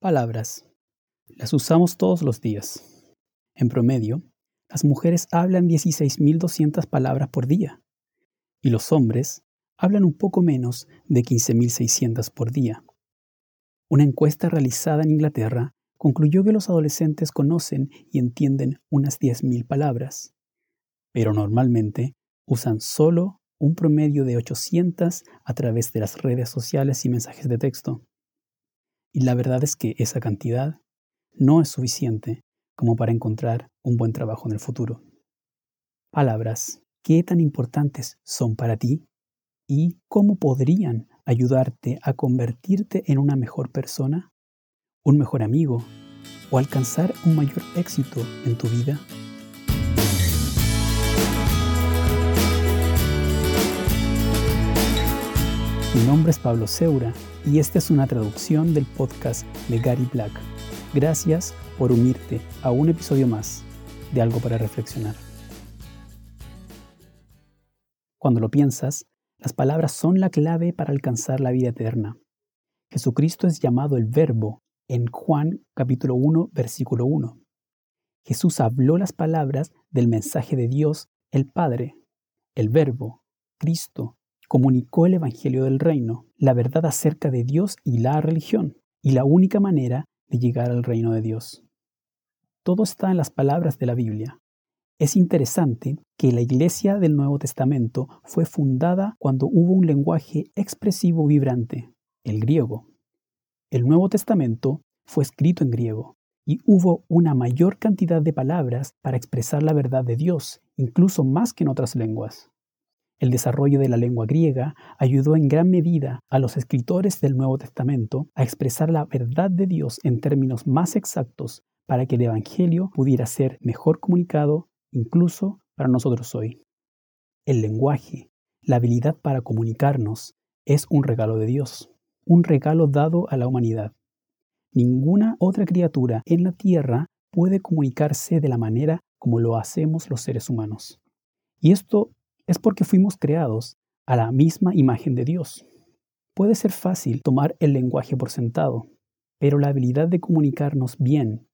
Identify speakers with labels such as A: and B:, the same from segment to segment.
A: Palabras. Las usamos todos los días. En promedio, las mujeres hablan 16.200 palabras por día y los hombres hablan un poco menos de 15.600 por día. Una encuesta realizada en Inglaterra concluyó que los adolescentes conocen y entienden unas 10.000 palabras, pero normalmente usan solo un promedio de 800 a través de las redes sociales y mensajes de texto. Y la verdad es que esa cantidad no es suficiente como para encontrar un buen trabajo en el futuro. Palabras, ¿qué tan importantes son para ti? ¿Y cómo podrían ayudarte a convertirte en una mejor persona, un mejor amigo o alcanzar un mayor éxito en tu vida? Mi nombre es Pablo Seura y esta es una traducción del podcast de Gary Black. Gracias por unirte a un episodio más de Algo para Reflexionar. Cuando lo piensas, las palabras son la clave para alcanzar la vida eterna. Jesucristo es llamado el Verbo en Juan capítulo 1 versículo 1. Jesús habló las palabras del mensaje de Dios, el Padre. El Verbo, Cristo, comunicó el Evangelio del Reino, la verdad acerca de Dios y la religión, y la única manera de llegar al reino de Dios. Todo está en las palabras de la Biblia. Es interesante que la iglesia del Nuevo Testamento fue fundada cuando hubo un lenguaje expresivo vibrante, el griego. El Nuevo Testamento fue escrito en griego y hubo una mayor cantidad de palabras para expresar la verdad de Dios, incluso más que en otras lenguas. El desarrollo de la lengua griega ayudó en gran medida a los escritores del Nuevo Testamento a expresar la verdad de Dios en términos más exactos para que el Evangelio pudiera ser mejor comunicado incluso para nosotros hoy. El lenguaje, la habilidad para comunicarnos, es un regalo de Dios, un regalo dado a la humanidad. Ninguna otra criatura en la tierra puede comunicarse de la manera como lo hacemos los seres humanos. Y esto es porque fuimos creados a la misma imagen de Dios. Puede ser fácil tomar el lenguaje por sentado, pero la habilidad de comunicarnos bien,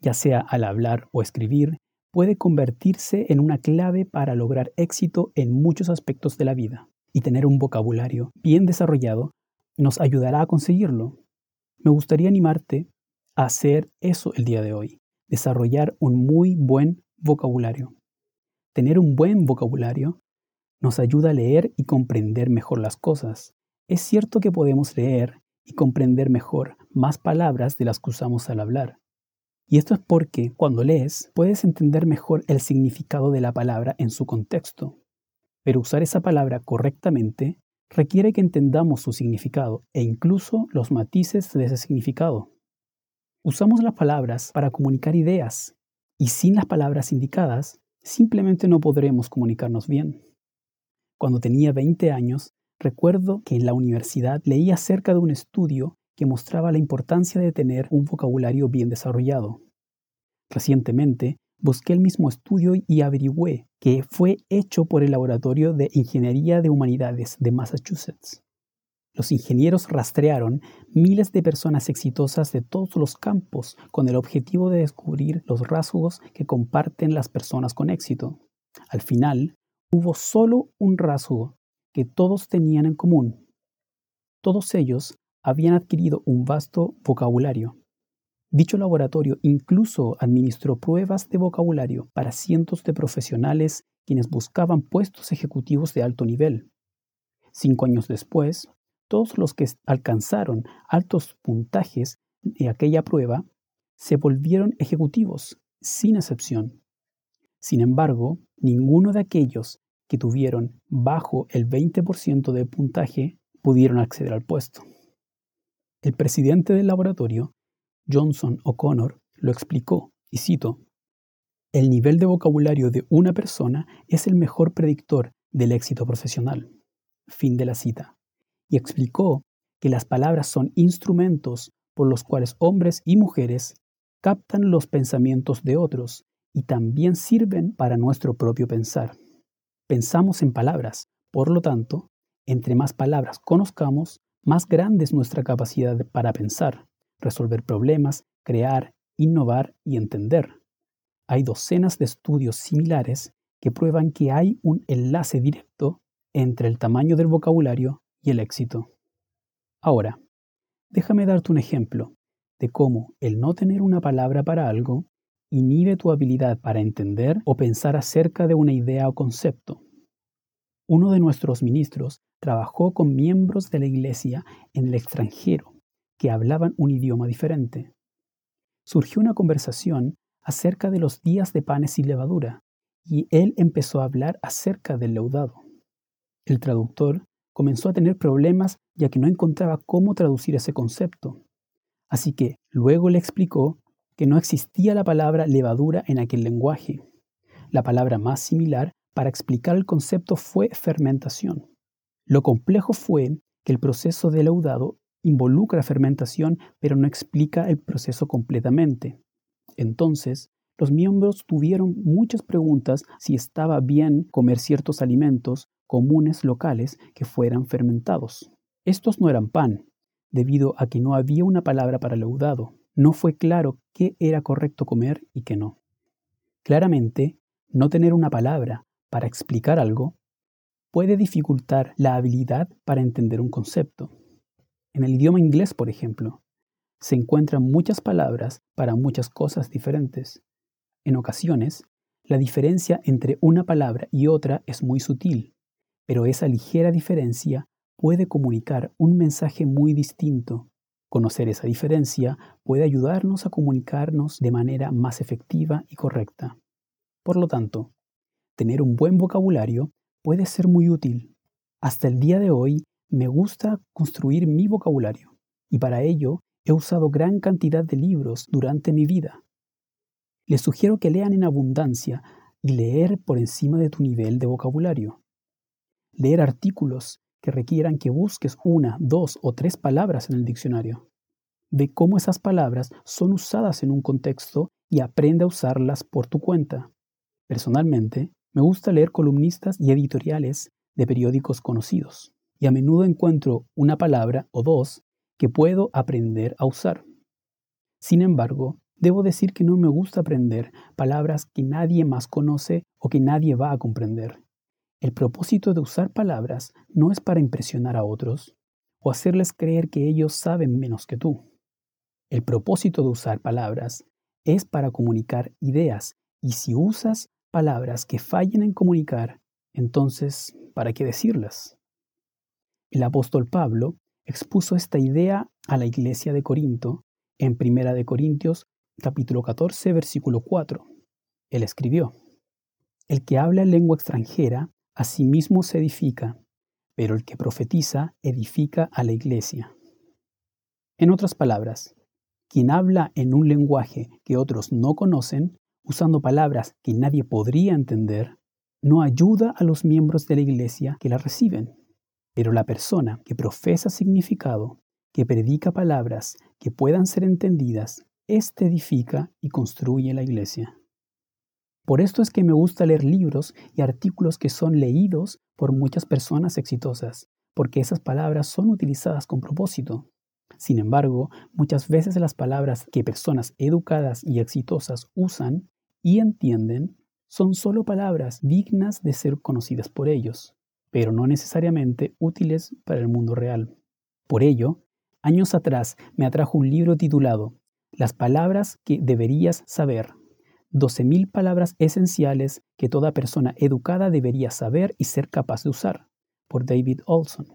A: ya sea al hablar o escribir, puede convertirse en una clave para lograr éxito en muchos aspectos de la vida. Y tener un vocabulario bien desarrollado nos ayudará a conseguirlo. Me gustaría animarte a hacer eso el día de hoy, desarrollar un muy buen vocabulario. Tener un buen vocabulario nos ayuda a leer y comprender mejor las cosas. Es cierto que podemos leer y comprender mejor más palabras de las que usamos al hablar. Y esto es porque cuando lees puedes entender mejor el significado de la palabra en su contexto. Pero usar esa palabra correctamente requiere que entendamos su significado e incluso los matices de ese significado. Usamos las palabras para comunicar ideas y sin las palabras indicadas simplemente no podremos comunicarnos bien. Cuando tenía 20 años, recuerdo que en la universidad leí acerca de un estudio que mostraba la importancia de tener un vocabulario bien desarrollado. Recientemente, busqué el mismo estudio y averigüé que fue hecho por el Laboratorio de Ingeniería de Humanidades de Massachusetts. Los ingenieros rastrearon miles de personas exitosas de todos los campos con el objetivo de descubrir los rasgos que comparten las personas con éxito. Al final, hubo solo un rasgo que todos tenían en común. Todos ellos habían adquirido un vasto vocabulario. Dicho laboratorio incluso administró pruebas de vocabulario para cientos de profesionales quienes buscaban puestos ejecutivos de alto nivel. Cinco años después, todos los que alcanzaron altos puntajes de aquella prueba se volvieron ejecutivos, sin excepción. Sin embargo, ninguno de aquellos que tuvieron bajo el 20% de puntaje pudieron acceder al puesto. El presidente del laboratorio, Johnson O'Connor, lo explicó, y cito, El nivel de vocabulario de una persona es el mejor predictor del éxito profesional. Fin de la cita. Y explicó que las palabras son instrumentos por los cuales hombres y mujeres captan los pensamientos de otros y también sirven para nuestro propio pensar. Pensamos en palabras, por lo tanto, entre más palabras conozcamos, más grande es nuestra capacidad para pensar. resolver problemas, crear, innovar y entender. Hay docenas de estudios similares que prueban que hay un enlace directo entre el tamaño del vocabulario y el éxito. Ahora, déjame darte un ejemplo de cómo el no tener una palabra para algo inhibe tu habilidad para entender o pensar acerca de una idea o concepto. Uno de nuestros ministros trabajó con miembros de la iglesia en el extranjero que hablaban un idioma diferente. Surgió una conversación acerca de los días de panes y levadura, y él empezó a hablar acerca del leudado. El traductor comenzó a tener problemas ya que no encontraba cómo traducir ese concepto. Así que luego le explicó que no existía la palabra levadura en aquel lenguaje. La palabra más similar para explicar el concepto fue fermentación. Lo complejo fue que el proceso de leudado involucra fermentación pero no explica el proceso completamente. Entonces, los miembros tuvieron muchas preguntas si estaba bien comer ciertos alimentos comunes locales que fueran fermentados. Estos no eran pan, debido a que no había una palabra para leudado. No fue claro qué era correcto comer y qué no. Claramente, no tener una palabra para explicar algo puede dificultar la habilidad para entender un concepto. En el idioma inglés, por ejemplo, se encuentran muchas palabras para muchas cosas diferentes. En ocasiones, la diferencia entre una palabra y otra es muy sutil, pero esa ligera diferencia puede comunicar un mensaje muy distinto. Conocer esa diferencia puede ayudarnos a comunicarnos de manera más efectiva y correcta. Por lo tanto, tener un buen vocabulario puede ser muy útil. Hasta el día de hoy me gusta construir mi vocabulario y para ello he usado gran cantidad de libros durante mi vida. Les sugiero que lean en abundancia y leer por encima de tu nivel de vocabulario. Leer artículos que requieran que busques una, dos o tres palabras en el diccionario. Ve cómo esas palabras son usadas en un contexto y aprende a usarlas por tu cuenta. Personalmente, me gusta leer columnistas y editoriales de periódicos conocidos, y a menudo encuentro una palabra o dos que puedo aprender a usar. Sin embargo, debo decir que no me gusta aprender palabras que nadie más conoce o que nadie va a comprender. El propósito de usar palabras no es para impresionar a otros o hacerles creer que ellos saben menos que tú. El propósito de usar palabras es para comunicar ideas y si usas palabras que fallen en comunicar, entonces, ¿para qué decirlas? El apóstol Pablo expuso esta idea a la iglesia de Corinto en Primera de Corintios capítulo 14 versículo 4. Él escribió: El que habla en lengua extranjera a sí mismo se edifica, pero el que profetiza edifica a la iglesia. En otras palabras, quien habla en un lenguaje que otros no conocen usando palabras que nadie podría entender, no ayuda a los miembros de la iglesia que la reciben. Pero la persona que profesa significado, que predica palabras que puedan ser entendidas, éste edifica y construye la iglesia. Por esto es que me gusta leer libros y artículos que son leídos por muchas personas exitosas, porque esas palabras son utilizadas con propósito. Sin embargo, muchas veces las palabras que personas educadas y exitosas usan y entienden son solo palabras dignas de ser conocidas por ellos, pero no necesariamente útiles para el mundo real. Por ello, años atrás me atrajo un libro titulado Las palabras que deberías saber. 12.000 palabras esenciales que toda persona educada debería saber y ser capaz de usar, por David Olson.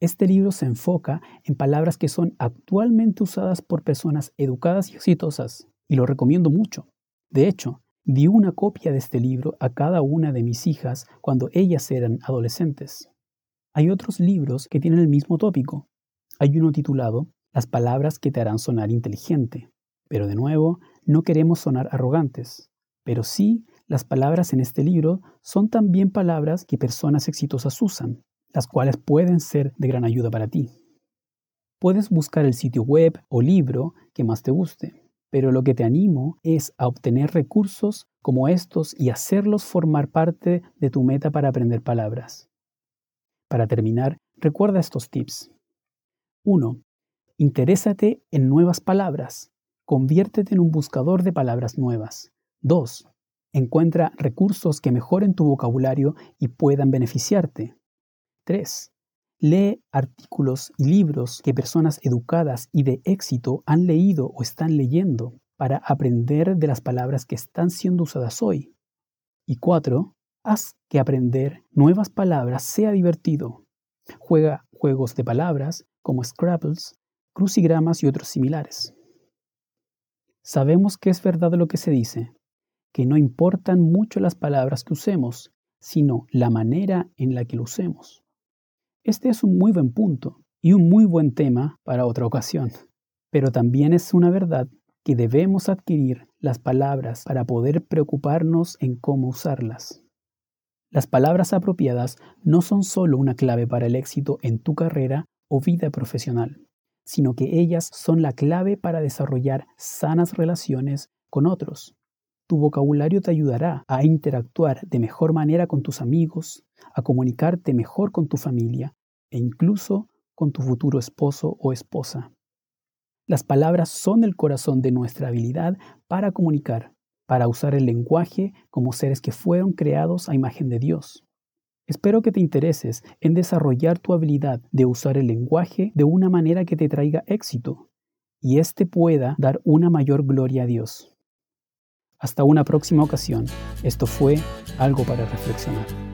A: Este libro se enfoca en palabras que son actualmente usadas por personas educadas y exitosas, y lo recomiendo mucho. De hecho, di una copia de este libro a cada una de mis hijas cuando ellas eran adolescentes. Hay otros libros que tienen el mismo tópico. Hay uno titulado Las palabras que te harán sonar inteligente. Pero de nuevo, no queremos sonar arrogantes. Pero sí, las palabras en este libro son también palabras que personas exitosas usan, las cuales pueden ser de gran ayuda para ti. Puedes buscar el sitio web o libro que más te guste pero lo que te animo es a obtener recursos como estos y hacerlos formar parte de tu meta para aprender palabras. Para terminar, recuerda estos tips. 1. Interésate en nuevas palabras. Conviértete en un buscador de palabras nuevas. 2. Encuentra recursos que mejoren tu vocabulario y puedan beneficiarte. 3. Lee artículos y libros que personas educadas y de éxito han leído o están leyendo para aprender de las palabras que están siendo usadas hoy. Y 4. Haz que aprender nuevas palabras sea divertido. Juega juegos de palabras como Scrabbles, crucigramas y otros similares. Sabemos que es verdad lo que se dice, que no importan mucho las palabras que usemos, sino la manera en la que lo usemos. Este es un muy buen punto y un muy buen tema para otra ocasión, pero también es una verdad que debemos adquirir las palabras para poder preocuparnos en cómo usarlas. Las palabras apropiadas no son solo una clave para el éxito en tu carrera o vida profesional, sino que ellas son la clave para desarrollar sanas relaciones con otros. Tu vocabulario te ayudará a interactuar de mejor manera con tus amigos, a comunicarte mejor con tu familia e incluso con tu futuro esposo o esposa. Las palabras son el corazón de nuestra habilidad para comunicar, para usar el lenguaje como seres que fueron creados a imagen de Dios. Espero que te intereses en desarrollar tu habilidad de usar el lenguaje de una manera que te traiga éxito y éste pueda dar una mayor gloria a Dios. Hasta una próxima ocasión. Esto fue algo para reflexionar.